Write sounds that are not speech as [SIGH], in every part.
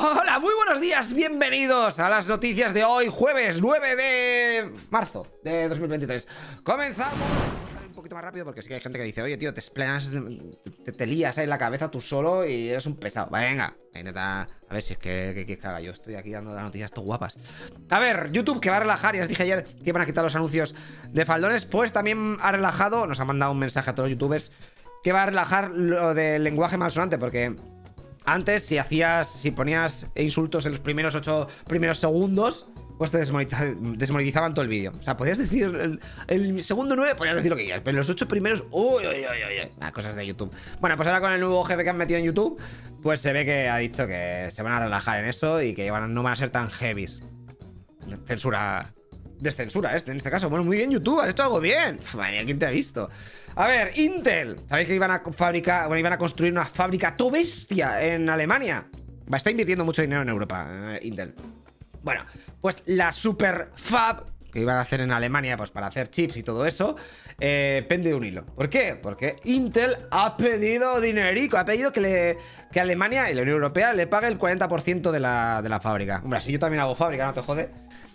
Hola, muy buenos días, bienvenidos a las noticias de hoy, jueves 9 de marzo de 2023. Comenzamos un poquito más rápido porque sí que hay gente que dice, oye tío, te esplenas, te, te lías ahí en la cabeza tú solo y eres un pesado. Venga, a ver si es que, que, que yo. Estoy aquí dando las noticias todo guapas. A ver, YouTube que va a relajar, ya os dije ayer que iban a quitar los anuncios de faldones, pues también ha relajado, nos ha mandado un mensaje a todos los youtubers que va a relajar lo del lenguaje malsonante porque antes, si hacías, si ponías insultos en los primeros ocho primeros segundos, pues te desmonetizaban todo el vídeo. O sea, podías decir, el, segundo nueve podías decir lo que quieras, pero los ocho primeros, uy, uy, uy, uy, ah, cosas de YouTube. Bueno, pues ahora con el nuevo jefe que han metido en YouTube, pues se ve que ha dicho que se van a relajar en eso y que no van a ser tan heavies. Censura descensura este, en este caso. Bueno, muy bien, YouTube, has hecho algo bien. Madre ¿quién te ha visto? A ver, Intel. ¿Sabéis que iban a fabricar, bueno, iban a construir una fábrica to bestia en Alemania? Va, está invirtiendo mucho dinero en Europa, eh, Intel. Bueno, pues la Super Fab que iban a hacer en Alemania, pues para hacer chips y todo eso, eh, pende de un hilo. ¿Por qué? Porque Intel ha pedido dinerico, ha pedido que, le, que Alemania y la Unión Europea le pague el 40% de la, de la fábrica. Hombre, si yo también hago fábrica, no te jode.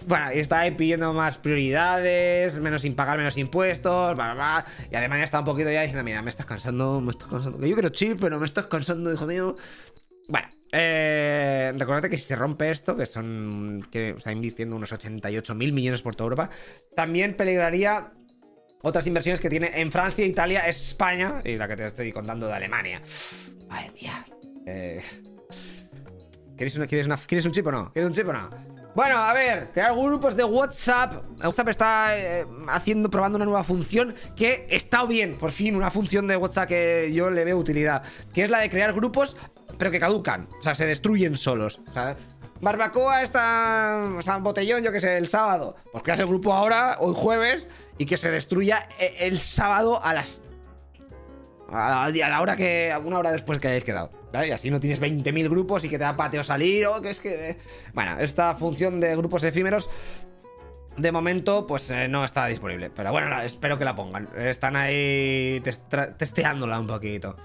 Bueno, y está ahí pidiendo más prioridades, menos sin pagar menos impuestos, bla, bla, bla. Y Alemania está un poquito ya diciendo, mira, me estás cansando, me estás cansando. Que yo quiero chip, pero me estás cansando, hijo mío. Bueno, eh, recordad que si se rompe esto, que son. que está invirtiendo unos 88 mil millones por toda Europa, también peligraría otras inversiones que tiene en Francia, Italia, España y la que te estoy contando de Alemania. Ay, mía. Eh, ¿quieres, quieres, una, ¿Quieres un chip o no? ¿Quieres un chip o no? Bueno, a ver, crear grupos de WhatsApp. WhatsApp está eh, haciendo, probando una nueva función que está bien, por fin, una función de WhatsApp que yo le veo utilidad. Que es la de crear grupos, pero que caducan. O sea, se destruyen solos. O sea, barbacoa está. O botellón, yo que sé, el sábado. Pues creas el grupo ahora, hoy jueves, y que se destruya eh, el sábado a las. A la, hora que. Una hora después que hayáis quedado. Y así no tienes 20.000 grupos y que te da pateo salir o que es que... Eh, bueno, esta función de grupos efímeros de momento, pues eh, no está disponible. Pero bueno, espero que la pongan. Están ahí testeándola un poquito.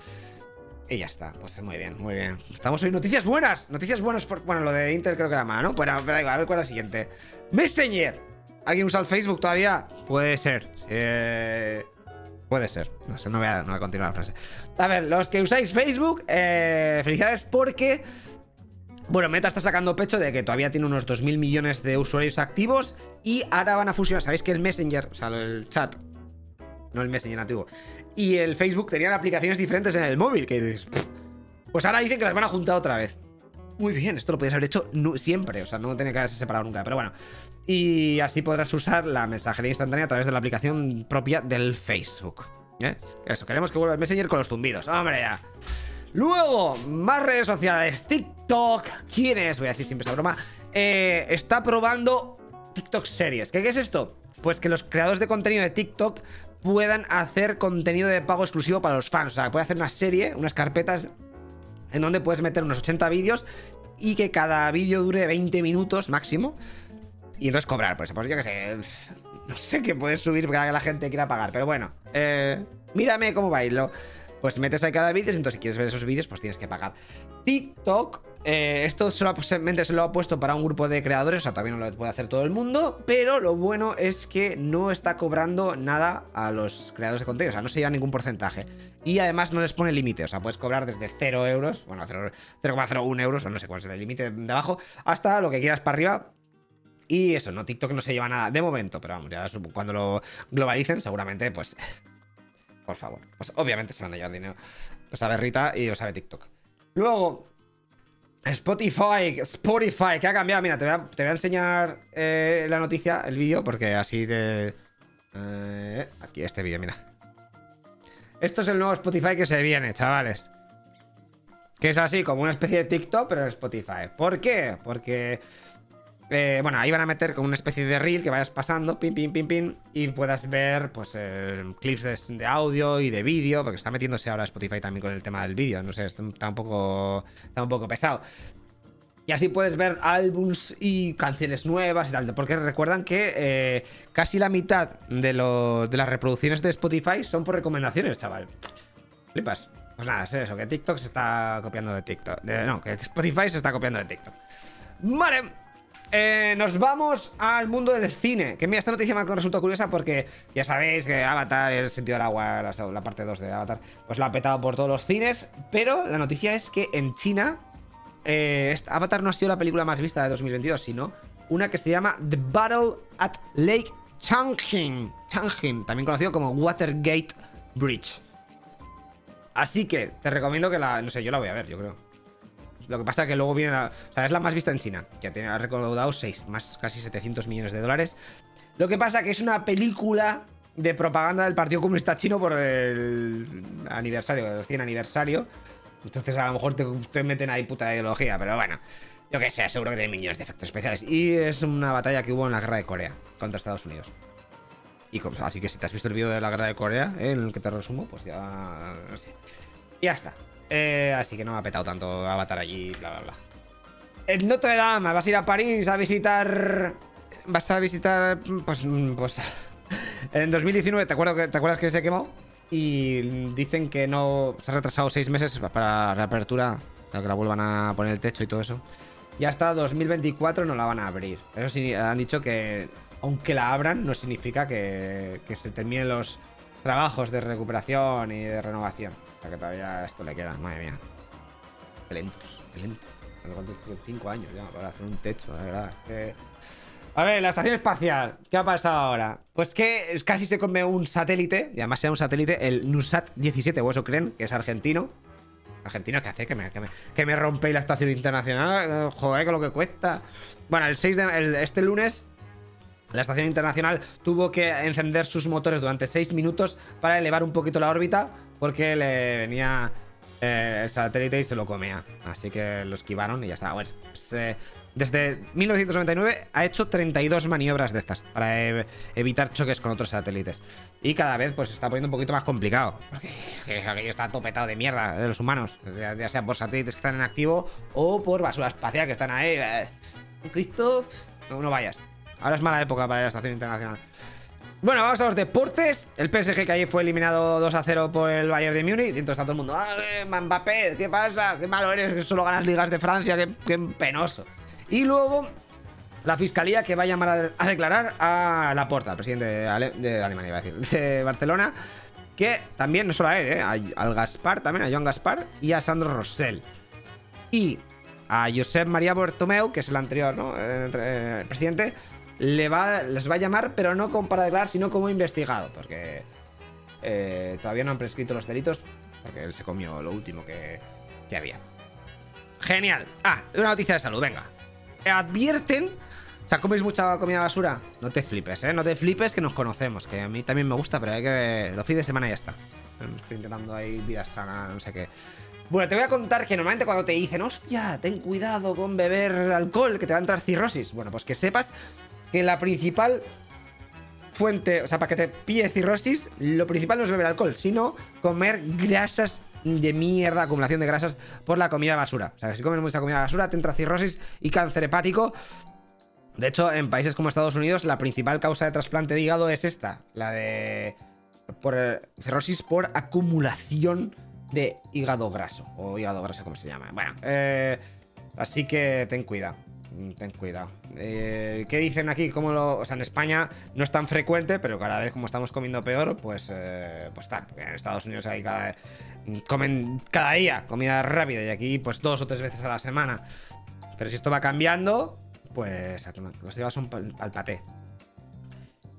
Y ya está, pues muy bien, muy bien. Estamos hoy noticias buenas, noticias buenas por... Bueno, lo de Intel creo que era mala, ¿no? Pero, da igual, a ver cuál es la siguiente. Messenger. ¿Alguien usa el Facebook todavía? Puede ser. Eh... Puede ser. No sé, no voy, a, continuar la frase. A ver, los que usáis Facebook, eh, felicidades porque... Bueno, Meta está sacando pecho de que todavía tiene unos 2.000 millones de usuarios activos y ahora van a fusionar. ¿Sabéis que el Messenger, o sea, el chat, no el Messenger nativo, y el Facebook tenían aplicaciones diferentes en el móvil? Que dices, pues ahora dicen que las van a juntar otra vez. Muy bien, esto lo podías haber hecho siempre, o sea, no tenía que haberse separado nunca, pero bueno. Y así podrás usar la mensajería instantánea a través de la aplicación propia del Facebook. ¿Eh? Eso, queremos que vuelva el Messenger con los tumbidos. ¡Hombre, ya! Luego, más redes sociales. TikTok. ¿Quién es? Voy a decir siempre esa broma. Eh, está probando TikTok series. ¿Qué, ¿Qué es esto? Pues que los creadores de contenido de TikTok puedan hacer contenido de pago exclusivo para los fans. O sea, puede hacer una serie, unas carpetas en donde puedes meter unos 80 vídeos y que cada vídeo dure 20 minutos máximo. Y entonces cobrar, pues, pues yo que sé. No sé qué puedes subir para que la gente quiera pagar, pero bueno. Eh, mírame cómo bailo. Pues metes ahí cada vídeo, entonces si quieres ver esos vídeos, pues tienes que pagar. TikTok, eh, esto solamente se lo ha puesto para un grupo de creadores, o sea, todavía no lo puede hacer todo el mundo, pero lo bueno es que no está cobrando nada a los creadores de contenido, o sea, no se lleva ningún porcentaje. Y además no les pone límite, o sea, puedes cobrar desde 0 euros, bueno, 0,01 euros, o no sé cuál es el límite de abajo, hasta lo que quieras para arriba, y eso, no, TikTok no se lleva nada de momento, pero vamos, ya cuando lo globalicen, seguramente, pues. [LAUGHS] Por favor. Pues obviamente se van a llevar dinero. Lo sabe Rita y lo sabe TikTok. Luego, Spotify, Spotify, que ha cambiado. Mira, te voy a, enseñar eh, la noticia, el vídeo, porque así de. Eh, aquí este vídeo, mira. Esto es el nuevo Spotify que se viene, chavales. Que es así, como una especie de TikTok, pero en Spotify. ¿Por qué? Porque eh, bueno, ahí van a meter como una especie de reel que vayas pasando, pim, pim, pim, pim, y puedas ver, pues, clips de, audio y de vídeo, porque está metiéndose ahora Spotify también con el tema del vídeo, no sé, está un poco, está un poco pesado. Y así puedes ver álbums y canciones nuevas y tal, porque recuerdan que eh, casi la mitad de, de las reproducciones de Spotify son por recomendaciones, chaval. Flipas. Pues nada, es eso, que TikTok se está copiando de TikTok. no, que Spotify se está copiando de TikTok. Vale. Eh, nos vamos al mundo del cine. Que mira, esta noticia me ha resultado curiosa porque ya sabéis que Avatar, el sentido del agua, la, parte 2 de Avatar, pues la ha petado por todos los cines. Pero la noticia es que en China, eh, Avatar no ha sido la película más vista de 2022, sino una que se llama The Battle at Lake Changjin. Changjin, también conocido como Watergate Bridge. Así que te recomiendo que la. No sé, yo la voy a ver, yo creo. Lo que pasa es que luego viene la... O sea, es la más vista en China, que ha recaudado 6, más casi 700 millones de dólares. Lo que pasa es que es una película de propaganda del Partido Comunista Chino por el aniversario, el 100 aniversario. Entonces a lo mejor te, meten ahí puta ideología, pero bueno. Yo que sé, seguro que tiene millones de efectos especiales. Y es una batalla que hubo en la guerra de Corea contra Estados Unidos. Y así que si te has visto el vídeo de la guerra de Corea, en el que te resumo, pues ya. No sé. Y ya está. Eh, así que no me ha petado tanto Avatar allí, bla, bla, bla. En Notre Dame, vas a ir a París a visitar... Vas a visitar... Pues... pues [LAUGHS] en 2019, ¿te, acuerdas que, ¿te acuerdas que se quemó? Y dicen que no... Se ha retrasado seis meses para la reapertura, para que la vuelvan a poner el techo y todo eso. Y hasta 2024 no la van a abrir. Eso sí, han dicho que aunque la abran, no significa que se terminen los trabajos de recuperación y de renovación. O sea que todavía esto le queda, madre mía. Qué lentos, qué lentos. Cinco años ya para hacer un techo, la verdad. A ver, la estación espacial, ¿qué ha pasado ahora? Pues que casi se come un satélite, y además sea un satélite, el NUSAT 17, o eso creen, que es argentino. Argentino, ¿qué hace? Que me, que me, rompe la estación internacional. Joder, con lo que cuesta. Bueno, el 6 de. este lunes la estación internacional tuvo que encender sus motores durante 6 minutos para elevar un poquito la órbita porque le venía eh, el satélite y se lo comía. Así que lo esquivaron y ya está. Bueno, pues, eh, desde 1999 ha hecho 32 maniobras de estas para evitar choques con otros satélites. Y cada vez pues se está poniendo un poquito más complicado. Porque [LAUGHS] aquello está topetado de mierda de los humanos. Ya, sea por satélites que están en activo o por basura espacial que están ahí. Eh, Cristo, no vayas. Ahora es mala época para la estación internacional. Bueno, vamos a los deportes. El PSG que ayer fue eliminado 2 a 0 por el Bayern de Múnich. Y entonces está todo el mundo, ¡ah, Mbappé! ¿Qué pasa? ¡Qué malo eres! Que solo ganas ligas de Francia. ¡Qué, penoso! Y luego, la fiscalía que va a llamar a, declarar a Laporta, al presidente de, Alemania, iba a decir, [LAUGHS] de Barcelona. Que también, no solo a él, ¿eh? al Gaspar también, a Joan Gaspar y a Sandro Rossell. Y a Josep María Bartomeu, que es el anterior, ¿no? Eh, eh, el presidente le va, les va a llamar, pero no como para declarar, sino como investigado, porque eh, todavía no han prescrito los delitos, porque él se comió lo último que, que había. Genial. Ah, una noticia de salud, venga. Advierten o sea, ¿comes mucha comida basura? No te flipes, ¿eh? No te flipes que nos conocemos, que a mí también me gusta, pero hay que... Los fines de semana ya está. Estoy intentando ahí vida sana, no sé qué. Bueno, te voy a contar que normalmente cuando te dicen, hostia, ten cuidado con beber alcohol, que te va a entrar cirrosis. Bueno, pues que sepas que la principal fuente, o sea, para que te pille cirrosis, lo principal no es beber alcohol, sino comer grasas de mierda, acumulación de grasas por la comida basura. O sea, si comes mucha comida basura, te entra cirrosis y cáncer hepático. De hecho, en países como Estados Unidos, la principal causa de trasplante de hígado es esta, la de por eh, cirrosis por acumulación de hígado graso, o hígado graso, como se llama. Bueno, eh, así que ten cuidado. Mm, ten cuidado. Eh, ¿Qué dicen aquí? ¿Cómo lo, o sea, en España no es tan frecuente, pero cada vez como estamos comiendo peor, pues, eh, pues tal. En Estados Unidos hay cada, comen cada día comida rápida y aquí pues dos o tres veces a la semana. Pero si esto va cambiando, pues los llevas son al paté.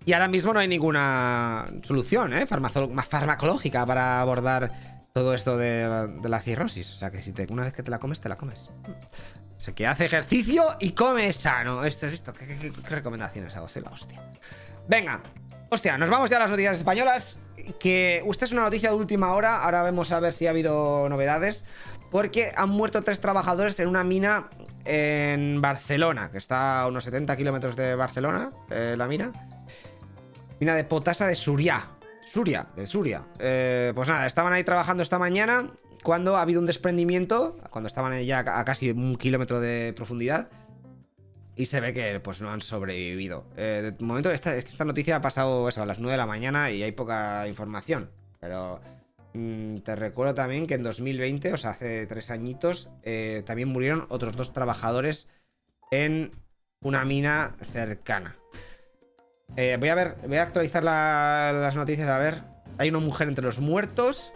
Y ahora mismo no hay ninguna solución ¿eh? farmacológica para abordar todo esto de, la cirrosis. O sea que si una vez que te la comes, te la comes. O sea, que hace ejercicio y come sano. Esto es esto. ¿Qué, recomendaciones hago? Soy la hostia. Venga. Hostia, nos vamos ya a las noticias españolas. Que usted es una noticia de última hora. Ahora vemos a ver si ha habido novedades. Porque han muerto tres trabajadores en una mina en Barcelona, que está a unos 70 kilómetros de Barcelona, eh, la mina. Mina de potasa de Suria. Suria, de Suria. Eh, pues nada, estaban ahí trabajando esta mañana cuando ha habido un desprendimiento, cuando estaban ya a casi un kilómetro de profundidad. Y se ve que pues no han sobrevivido. Eh, de momento, esta, esta noticia ha pasado a las 9 de la mañana y hay poca información. Pero mm, te recuerdo también que en 2020, o sea, hace tres añitos, eh, también murieron otros dos trabajadores en una mina cercana. Eh, voy a ver, voy a actualizar las noticias, a ver. Hay una mujer entre los muertos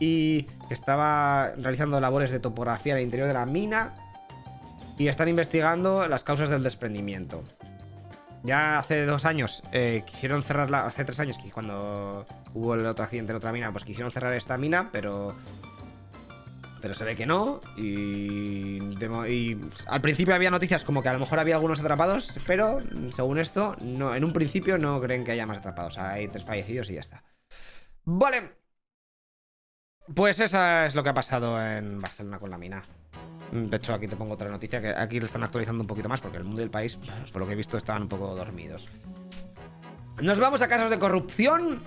y estaba realizando labores de topografía en el interior de la mina y están investigando las causas del desprendimiento. Ya hace dos años eh, quisieron cerrarla, hace tres años cuando hubo el otro accidente en otra mina, pues quisieron cerrar esta mina, pero pero se ve que no. Y, al principio había noticias como que a lo mejor había algunos atrapados, pero según esto, no, en un principio no creen que haya más atrapados. Hay tres fallecidos y ya está. Vale. Pues eso es lo que ha pasado en Barcelona con la mina. De hecho, aquí te pongo otra noticia que aquí le están actualizando un poquito más porque el mundo y el país, por lo que he visto, estaban un poco dormidos. Nos vamos a casos de corrupción.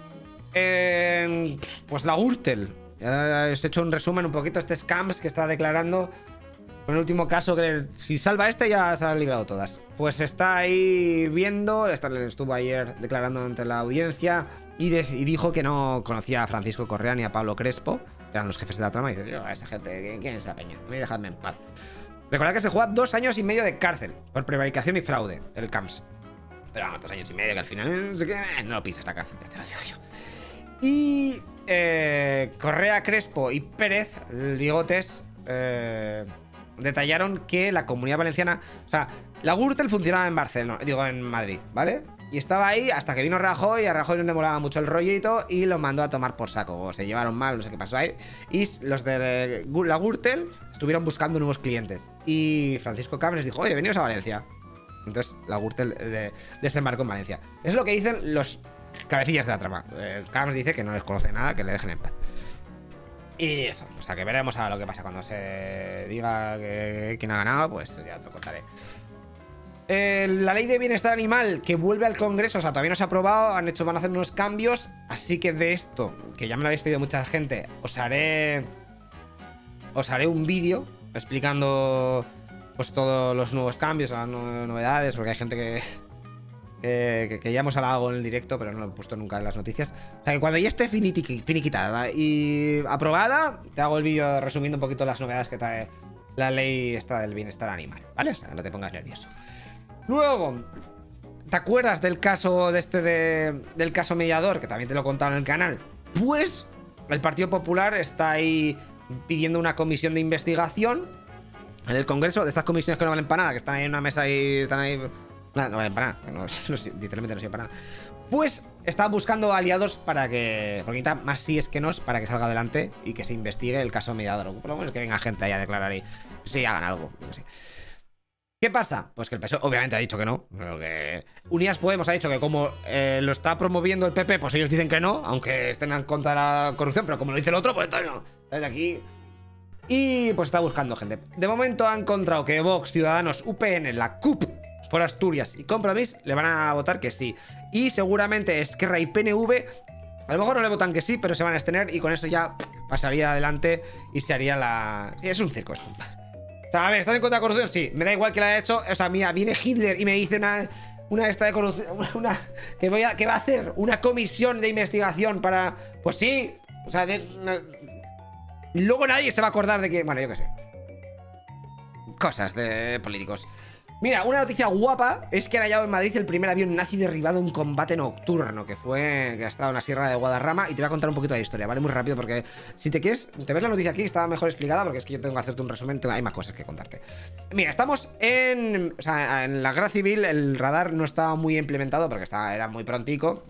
En, pues la Gürtel. Ya os he hecho un resumen un poquito este scams que está declarando. Con el último caso que si salva este ya se han librado todas. Pues está ahí viendo, estuvo ayer declarando ante la audiencia y, dijo que no conocía a Francisco Correa ni a Pablo Crespo, eran los jefes de la trama, y dice, yo, a esa gente, ¿quién es esa peña? Me dejadme en paz. Recordad que se juega dos años y medio de cárcel por prevaricación y fraude, el CAMS. Pero no, dos años y medio que al final no lo pisas la cárcel, te lo digo yo. Y eh, Correa, Crespo y Pérez, Ligotes, eh, detallaron que la comunidad valenciana, o sea, la Gürtel funcionaba en Barcelona, digo en Madrid, ¿vale? Y estaba ahí hasta que vino Rajoy, a Rajoy no le molaba mucho el rollito y lo mandó a tomar por saco. O se llevaron mal, no sé qué pasó ahí. Y los de la Gürtel estuvieron buscando nuevos clientes. Y Francisco Camps les dijo, oye, venidos a Valencia. Entonces la Gürtel eh, desembarcó en Valencia. es lo que dicen los cabecillas de la trama. Eh, dice que no les conoce nada, que le dejen en paz. Y eso, o sea que veremos a lo que pasa cuando se diga que quién ha ganado, pues ya te lo contaré. Eh, la ley de bienestar animal que vuelve al Congreso, o sea, todavía no se ha aprobado, han hecho, van a hacer unos cambios, así que de esto, que ya me lo habéis pedido mucha gente, os haré. Os haré un vídeo explicando pues todos los nuevos cambios, las novedades, porque hay gente que, que, ya hemos hablado en el directo, pero no lo he puesto nunca en las noticias. O sea, que cuando ya esté finiquitada y aprobada, te hago el vídeo resumiendo un poquito las novedades que trae la ley esta del bienestar animal, ¿vale? O sea, no te pongas nervioso. Luego, ¿te acuerdas del caso de este del caso mediador? Que también te lo he contado en el canal. Pues el Partido Popular está ahí pidiendo una comisión de investigación en el Congreso, de estas comisiones que no valen para nada, que están ahí en una mesa y están ahí no, no valen para nada. No, [LAUGHS] literalmente no sirven para nada. Pues está buscando aliados para que. Porque más sí es que no para que salga adelante y que se investigue el caso mediador. Por lo menos que venga gente ahí a declarar y. Sí, hagan algo. ¿Qué pasa? Pues que el PSOE obviamente ha dicho que no. Pero Unidas Podemos ha dicho que como eh, lo está promoviendo el PP, pues ellos dicen que no, aunque estén en contra de la corrupción, pero como lo dice el otro, pues entonces no. Desde aquí. Y pues está buscando gente. De momento ha encontrado que Vox, Ciudadanos, UPN, la CUP por Asturias y Compromís le van a votar que sí. Y seguramente Esquerra y PNV a lo mejor no le votan que sí, pero se van a abstener y con eso ya pasaría adelante y se haría la... Es un circo esto. O sea, a ver, ¿están en contra de corrupción? Sí, me da igual que la haya hecho. O sea, mira, viene Hitler y me dice una... Una esta de corrupción... [LAUGHS] Una, que, voy a, que va a hacer una comisión de investigación para... Pues sí. O sea, luego nadie se va a acordar de que... Bueno, yo qué sé. Cosas de políticos. Mira, una noticia guapa es que han hallado en Madrid el primer avión nazi derribado en combate nocturno, que fue que ha estado en la Sierra de Guadarrama, y te voy a contar un poquito de la historia, ¿vale? Muy rápido, porque si te quieres, te ves la noticia aquí, estaba mejor explicada, porque es que yo tengo que hacerte un resumen, hay más cosas que contarte. Mira, estamos en, o sea, en la guerra civil, el radar no estaba muy implementado, porque estaba, era muy prontico,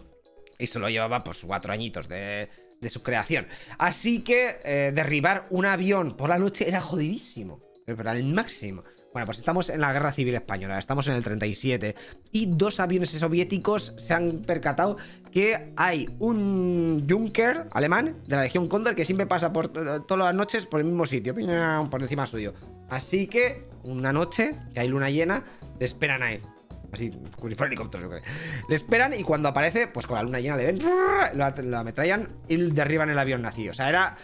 y solo llevaba, pues, cuatro añitos de, su creación. Así que eh, derribar un avión por la noche era jodidísimo, pero al máximo. Bueno, pues estamos en la Guerra Civil Española, estamos en el 37 y dos aviones soviéticos se han percatado que hay un Junker alemán de la Legión Condor que siempre pasa por todas las noches por el mismo sitio, por encima suyo. Así que una noche, que hay luna llena, le esperan ahí. Así, como si fuera helicóptero. Le esperan y cuando aparece, pues con la luna llena le ven, lo, ametrallan y derriban el avión nazi. O sea, era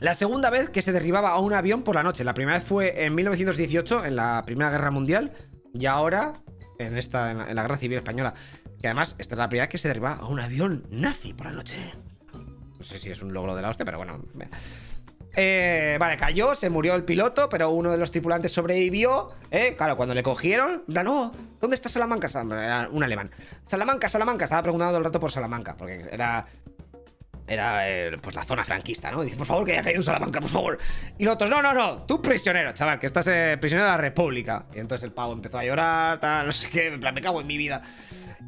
la segunda vez que se derribaba a un avión por la noche. La primera vez fue en 1918, en la Primera Guerra Mundial. Y ahora, en esta, en la, Guerra Civil Española. Que además, esta es la primera vez que se derribaba a un avión nazi por la noche. No sé si es un logro de la hostia, pero bueno. Eh, vale, cayó, se murió el piloto, pero uno de los tripulantes sobrevivió. ¿eh? Claro, cuando le cogieron, no, ¿dónde está Salamanca? Era un alemán. Salamanca, Salamanca. Estaba preguntando todo el rato por Salamanca, porque era era eh, pues la zona franquista, ¿no? Dice, por favor, que haya caído en Salamanca, por favor. Y los otros, no, no, no, tú prisionero, chaval, que estás eh, prisionero de la República. Y entonces el pavo empezó a llorar, tal, [LAUGHS] no sé qué, en plan, me cago en mi vida.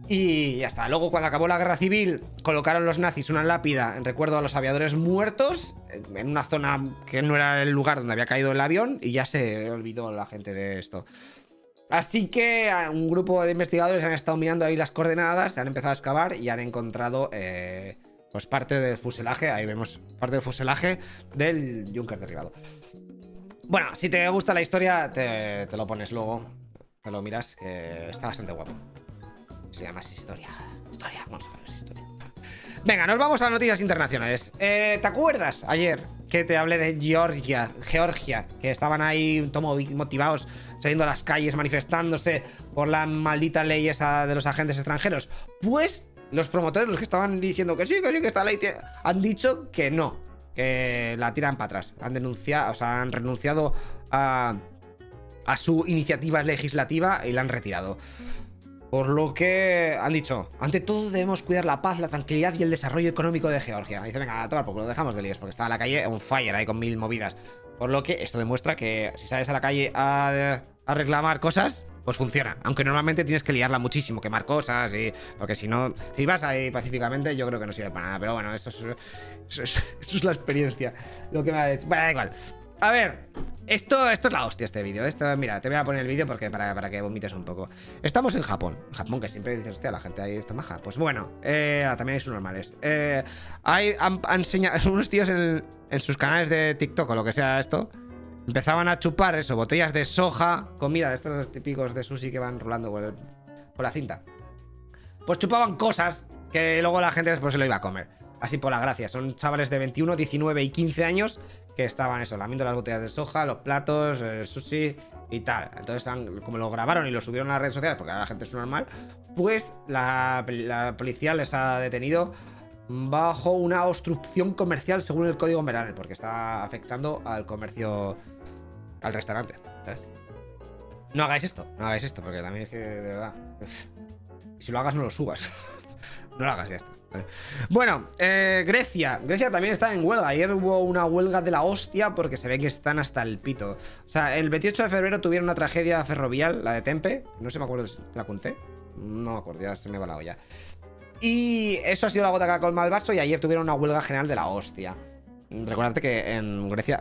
Y ya está. Luego, cuando acabó la guerra civil, colocaron los nazis una lápida en recuerdo a los aviadores muertos en una zona que no era el lugar donde había caído el avión y ya se olvidó la gente de esto. Así que un grupo de investigadores han estado mirando ahí las coordenadas, se han empezado a excavar y han encontrado eh, pues parte del fuselaje, ahí vemos parte del fuselaje del Junker derribado. Bueno, si te gusta la historia, te, lo pones luego, te lo miras, que está bastante guapo. Se llama Historia. Historia, vamos a ver, es historia. Venga, nos vamos a las noticias internacionales. Eh, ¿Te acuerdas ayer que te hablé de Georgia, Georgia, que estaban ahí motivados saliendo a las calles manifestándose por la maldita ley esa de los agentes extranjeros? Pues los promotores, los que estaban diciendo que sí, que sí, que está ley, han dicho que no, que la tiran para atrás. Han denunciado, o sea, han renunciado a, su iniciativa legislativa y la han retirado. Por lo que han dicho, ante todo debemos cuidar la paz, la tranquilidad y el desarrollo económico de Georgia. dice, venga, a tomar poco, lo dejamos de líos, porque está en la calle un fire ahí con mil movidas. Por lo que esto demuestra que si sales a la calle a, reclamar cosas, pues funciona. Aunque normalmente tienes que liarla muchísimo, quemar cosas y. Porque si no. Si vas ahí pacíficamente, yo creo que no sirve para nada. Pero bueno, eso es, [LAUGHS] eso es, la experiencia. Lo que me ha hecho. Bueno, da igual. A ver, esto, esto es la hostia, este vídeo. Esto, mira, te voy a poner el vídeo porque para, para, que vomites un poco. Estamos en Japón. Japón, que siempre dices, hostia, la gente ahí está maja. Pues bueno, eh, también hay sus normales. Eh, hay, han, enseñado [LAUGHS] unos tíos en, en sus canales de TikTok o lo que sea esto empezaban a chupar eso, botellas de soja, comida de estos típicos de sushi que van rolando por, la cinta. Pues chupaban cosas que luego la gente después se lo iba a comer. Así por la gracia. Son chavales de 21, 19 y 15 años que estaban eso, lamiendo las botellas de soja, los platos, el sushi y tal. Entonces, como lo grabaron y lo subieron a las redes sociales, porque ahora la gente es normal, pues la, la policía les ha detenido bajo una obstrucción comercial según el código penal, porque está afectando al comercio al restaurante, ¿sabes? No hagáis esto, no hagáis esto, porque también es que, de verdad. Si lo hagas, no lo subas. [LAUGHS] no lo hagas, ya está. Bueno, eh, Grecia. Grecia también está en huelga. Ayer hubo una huelga de la hostia porque se ve que están hasta el pito. O sea, el 28 de febrero tuvieron una tragedia ferrovial, la de Tempe. No sé, me acuerdo si la conté. No me acuerdo, ya se me va la olla. Y eso ha sido la gota que ha colmado el vaso. Y ayer tuvieron una huelga general de la hostia. Recordarte que en Grecia.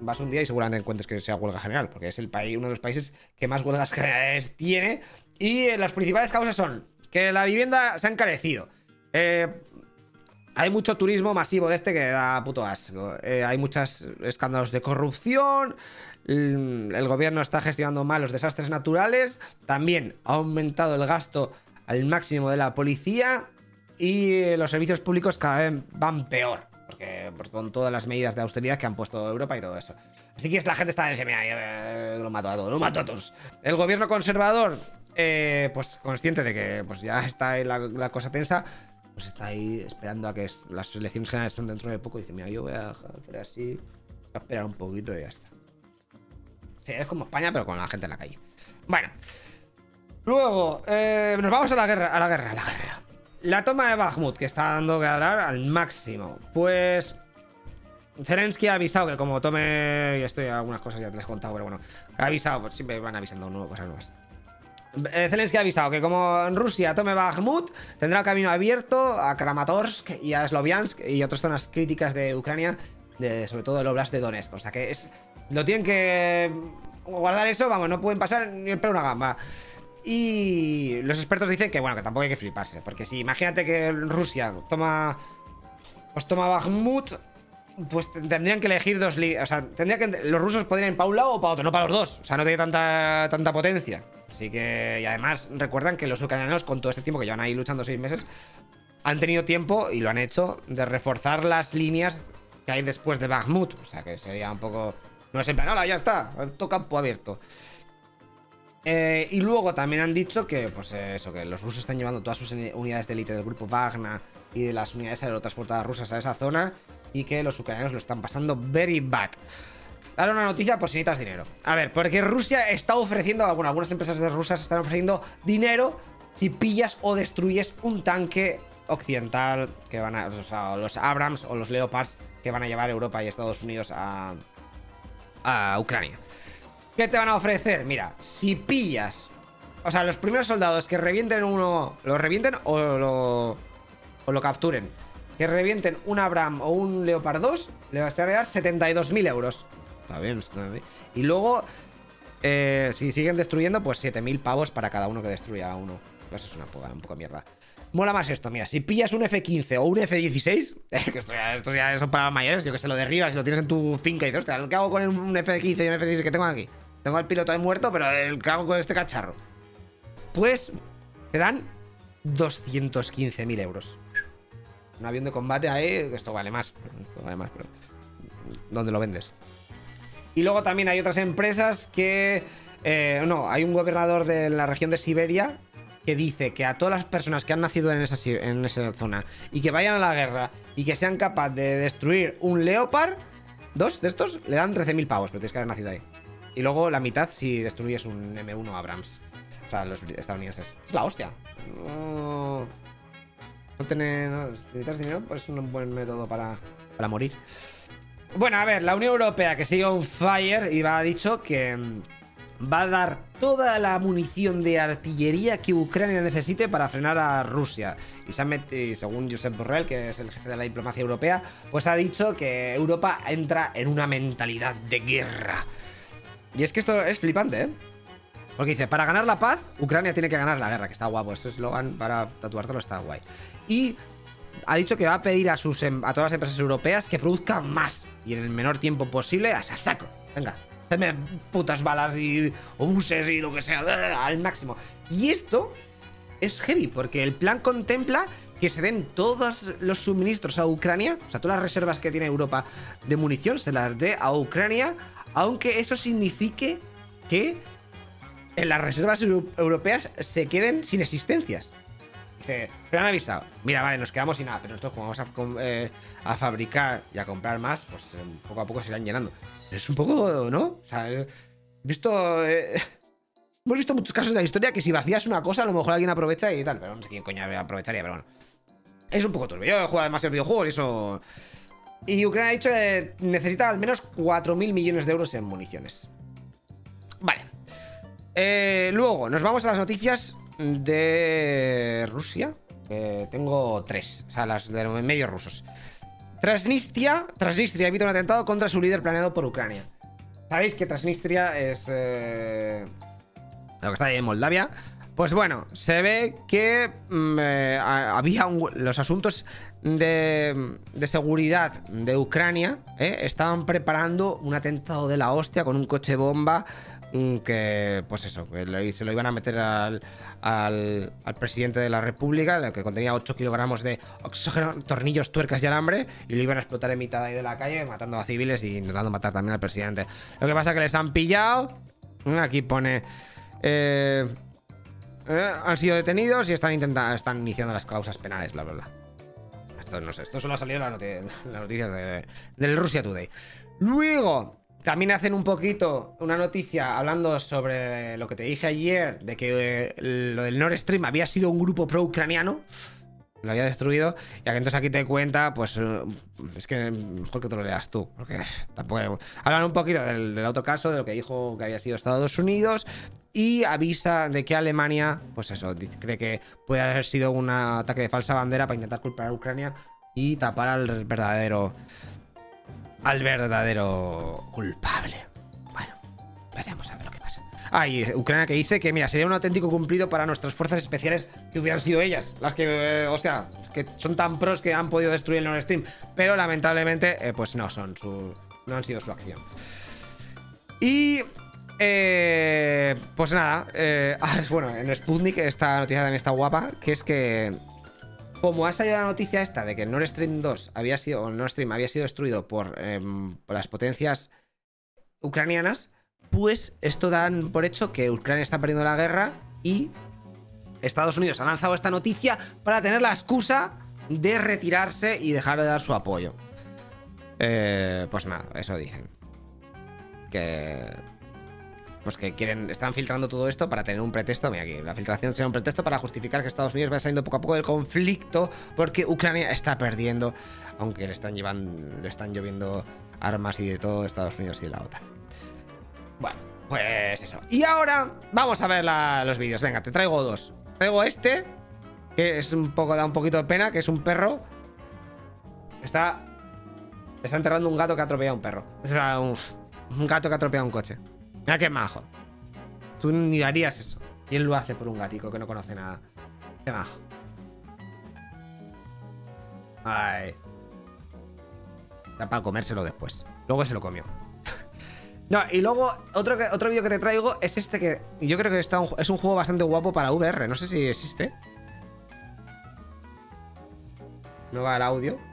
Vas un día y seguramente encuentres que sea huelga general, porque es el país, uno de los países que más huelgas generales tiene. Y eh, las principales causas son que la vivienda se ha encarecido. Eh, hay mucho turismo masivo de este que da puto asco. Eh, hay muchos escándalos de corrupción. El gobierno está gestionando mal los desastres naturales. También ha aumentado el gasto al máximo de la policía. Y los servicios públicos cada vez van peor con todas las medidas de austeridad que han puesto Europa y todo eso. Así que la gente está diciendo, mira, lo mato a todos, lo mato a todos. El gobierno conservador, eh, pues consciente de que pues ya está ahí la, cosa tensa, pues está ahí esperando a que las elecciones generales estén dentro de poco y dice, mira, yo voy a hacer así, voy a esperar un poquito y ya está. Sí, es como España, pero con la gente en la calle. Bueno. Luego, eh, nos vamos a la guerra, a la guerra, a la guerra. La toma de Bakhmut, que está dando que hablar al máximo. Pues. Zelensky ha avisado que como tome. Y estoy algunas cosas ya te las he contado, pero bueno. Ha avisado, pues siempre van avisando nuevas cosas nuevas. Eh, Zelensky ha avisado que como Rusia tome Bakhmut, tendrá camino abierto a Kramatorsk y a Sloviansk y otras zonas críticas de Ucrania, sobre todo el Oblast de Donetsk. O sea que es. Lo tienen que guardar eso, vamos, no pueden pasar ni el pelo una gamba. Y los expertos dicen que, bueno, que tampoco hay que fliparse. Porque si imagínate que Rusia toma. Pues toma Bakhmut. Pues tendrían que elegir dos. O sea, tendría que. Los rusos podrían ir para un lado o para otro, no para los dos. O sea, no tiene tanta, tanta potencia. Así que. Y además, recuerdan que los ucranianos, con todo este tiempo que llevan ahí luchando seis meses, han tenido tiempo, y lo han hecho, de reforzar las líneas que hay después de Bakhmut. O sea, que sería un poco. No es en plan, ya está, todo campo abierto. Eh, y luego también han dicho que, pues eso, que los rusos están llevando todas sus unidades de élite del grupo Wagner y de las unidades aerotransportadas rusas a esa zona y que los ucranianos lo están pasando very bad. Dale una noticia por si necesitas dinero. A ver, porque Rusia está ofreciendo, bueno, algunas empresas rusas están ofreciendo dinero si pillas o destruyes un tanque occidental que van a, o sea, los Abrams o los Leopards que van a llevar Europa y Estados Unidos a, a Ucrania. ¿Qué te van a ofrecer? Mira, si pillas, o sea, los primeros soldados que revienten uno, lo revienten o lo, o lo capturen, que revienten un Abram o un Leopard 2, le vas a dar 72.000 euros. Está bien, está bien. Y luego, eh, si siguen destruyendo, pues 7.000 pavos para cada uno que destruya a uno. Pues es una poca, un poco mierda. Mola más esto, mira, si pillas un F-15 o un F-16, [LAUGHS] que esto ya, esto ya son para mayores, yo que se lo derribas y lo tienes en tu finca y dices, hostia, ¿qué hago con un F-15 y un F-16 que tengo aquí? Tengo al piloto ahí muerto, pero ¿qué hago con este cacharro? Pues te dan 215.000 euros. Un avión de combate ahí, esto vale más, esto vale más, pero ¿dónde lo vendes? Y luego también hay otras empresas que... Eh, no, hay un gobernador de la región de Siberia que dice que a todas las personas que han nacido en esa, en esa zona y que vayan a la guerra y que sean capaces de destruir un Leopard, dos de estos, le dan 13.000 pavos, pero tienes que haber nacido ahí. Y luego la mitad si destruyes un M1 Abrams. O sea, los estadounidenses. Es la hostia. No, no tener. No, dinero, pues es un buen método para, para morir. Bueno, a ver, la Unión Europea que sigue un fire y ha dicho que va a dar toda la munición de artillería que Ucrania necesite para frenar a Rusia. Y, se según Josep Borrell, que es el jefe de la diplomacia europea, pues ha dicho que Europa entra en una mentalidad de guerra. Y es que esto es flipante, ¿eh? Porque dice, para ganar la paz, Ucrania tiene que ganar la guerra, que está guapo. Este eslogan para tatuártelo está guay. Y ha dicho que va a pedir a, sus, em, a todas las empresas europeas que produzcan más y en el menor tiempo posible a saco. Venga, hacerme putas balas y obuses y lo que sea [LAUGHS] al máximo. Y esto es heavy porque el plan contempla que se den todos los suministros a Ucrania, o sea, todas las reservas que tiene Europa de munición, se las dé a Ucrania, aunque eso signifique que en las reservas europeas se queden sin existencias. Dice, pero han avisado. Mira, vale, nos quedamos sin nada, pero nosotros como vamos a, eh, a fabricar y a comprar más, pues eh, poco a poco se irán llenando. Pero es un poco, ¿no? O sea, he visto... Eh, [LAUGHS] hemos visto muchos casos de la historia que si vacías una cosa, a lo mejor alguien aprovecha y tal, pero no sé quién coño aprovecharía, pero bueno. Es un poco turbio. Yo he jugado demasiado videojuegos y eso... Y Ucrania ha dicho que necesita al menos 4.000 millones de euros en municiones. Vale. luego, nos vamos a las noticias de Rusia. tengo tres, o sea, las de medios rusos. Transnistria, Transnistria evita un atentado contra su líder planeado por Ucrania. Sabéis que Transnistria es eh, lo que está ahí en Moldavia. Pues bueno, se ve que mm, eh, había los asuntos de, de, seguridad de Ucrania. Eh, estaban preparando un atentado de la hostia con un coche bomba Mm, que, pues eso, que se lo iban a meter al, al, presidente de la República, que contenía 8 kilogramos de oxígeno, tornillos, tuercas y alambre, y lo iban a explotar en mitad ahí de la calle, matando a civiles y intentando matar también al presidente. Lo que pasa es que les han pillado. Mm, aquí pone. Eh, eh, han sido detenidos y están intentando. están iniciando las causas penales, bla bla bla. Esto no sé, esto solo ha salido la, noticia de, del Russia Today. Luego, también hacen un poquito una noticia hablando sobre lo que te dije ayer, de que eh, lo del Nord Stream había sido un grupo pro-ucraniano. Lo había destruido. Y entonces aquí te cuenta, pues eh, es que mejor que te lo leas tú. Porque tampoco. Hablan un poquito del, otro caso, de lo que dijo que había sido Estados Unidos. Y avisa de que Alemania, pues eso, cree que puede haber sido un ataque de falsa bandera para intentar culpar a Ucrania y tapar al verdadero al verdadero culpable. Bueno, veremos a ver lo que pasa. Ah, Ucrania que dice que, mira, sería un auténtico cumplido para nuestras fuerzas especiales que hubieran sido ellas, las que, o sea, que son tan pros que han podido destruir el Nord Stream, pero lamentablemente, eh, pues no son su, no han sido su acción. Y eh, pues nada, eh, [LAUGHS] ah, bueno, en Sputnik esta noticia también está guapa, que es que como ha salido la noticia esta de que Nord Stream 2 había sido, Nord Stream había sido destruido em, por, las potencias ucranianas, pues esto dan por hecho que Ucrania está perdiendo la guerra y Estados Unidos ha lanzado esta noticia para tener la excusa de retirarse y dejar de dar su apoyo. Eh, pues nada, eso dicen. Que. Pues que quieren. Están filtrando todo esto para tener un pretexto. Mira aquí, la filtración será un pretexto para justificar que Estados Unidos va saliendo poco a poco del conflicto. Porque Ucrania está perdiendo. Aunque le están llevando. Le están lloviendo armas y de todo Estados Unidos y la OTAN. Bueno, pues eso. Y ahora vamos a ver los vídeos. Venga, te traigo dos. Traigo este. Que es un poco, da un poquito de pena, que es un perro. Está. Está enterrando un gato que ha atropellado a un perro. O sea, un, gato que ha atropellado un coche. Mira qué majo. Tú ni harías eso. Él lo hace por un gatico que no conoce nada. Qué majo. Ay. Era para comérselo después. Luego se lo comió. [LAUGHS] no, y luego otro, otro vídeo que te traigo es este que yo creo que está es un juego bastante guapo para VR. No sé si existe. No va el audio.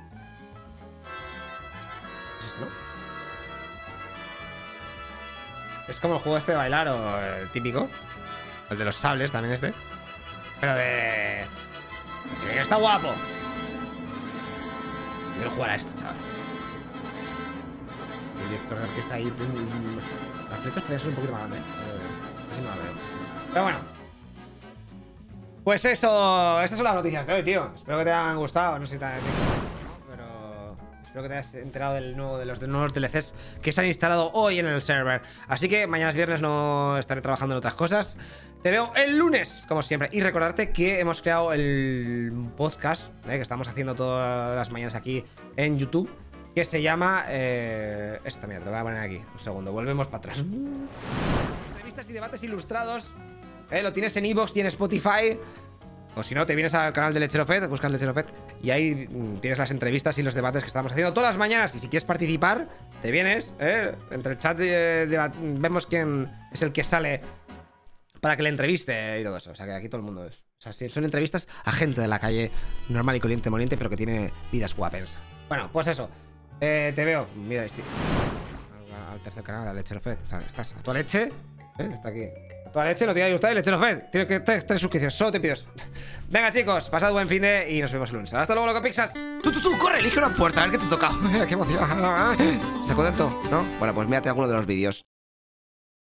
Es como el juego este de bailar o el típico. El de los sables también este. Pero de... Está guapo. Quiero jugar a esto, chaval. El director de orquesta ahí... Las flechas podrían ser un poquito más grandes. Eh, no la veo. Pero bueno. Pues eso, estas son las noticias de hoy, tío. Espero que te hayan gustado. No sé si te han espero que te hayas enterado del nuevo, de los nuevos DLCs que se han instalado hoy en el server. Así que mañana es viernes, no estaré trabajando en otras cosas. Te veo el lunes, como siempre. Y recordarte que hemos creado el podcast eh, que estamos haciendo todas las mañanas aquí en YouTube. Que se llama. Eh, esta, mira, te lo voy a poner aquí. Un segundo, volvemos para atrás. Entrevistas y debates ilustrados ¿Eh? Lo tienes en Evox y en Spotify. O si no, te vienes al canal de Lechero Fed, buscas Lechero Fed y ahí mm, tienes las entrevistas y los debates que estamos haciendo todas las mañanas. Y si quieres participar, te vienes, ¿eh? Entre el chat vemos quién es el que sale para que le entreviste y todo eso. O sea, que aquí todo el mundo es. O sea, son entrevistas a gente de la calle normal y corriente moliente, pero que tiene vidas guapens. Bueno, pues eso. Eh, te veo. Mira, este. Al, tercer canal, de Lechero Fed. O sea, estás a tu leche. ¿eh? Está aquí. Toda leche no tiene y leche no fed. Tiene que tres, tres suscripciones, solo te pido eso. Venga, chicos, pasad buen fin de y nos vemos el lunes. Hasta luego, loco Pixas. Tú, tú, tú, corre, elige una puerta, a ver qué te toca. [LAUGHS] qué emoción. [LAUGHS] ¿Estás contento? ¿No? Bueno, pues mírate alguno de los vídeos.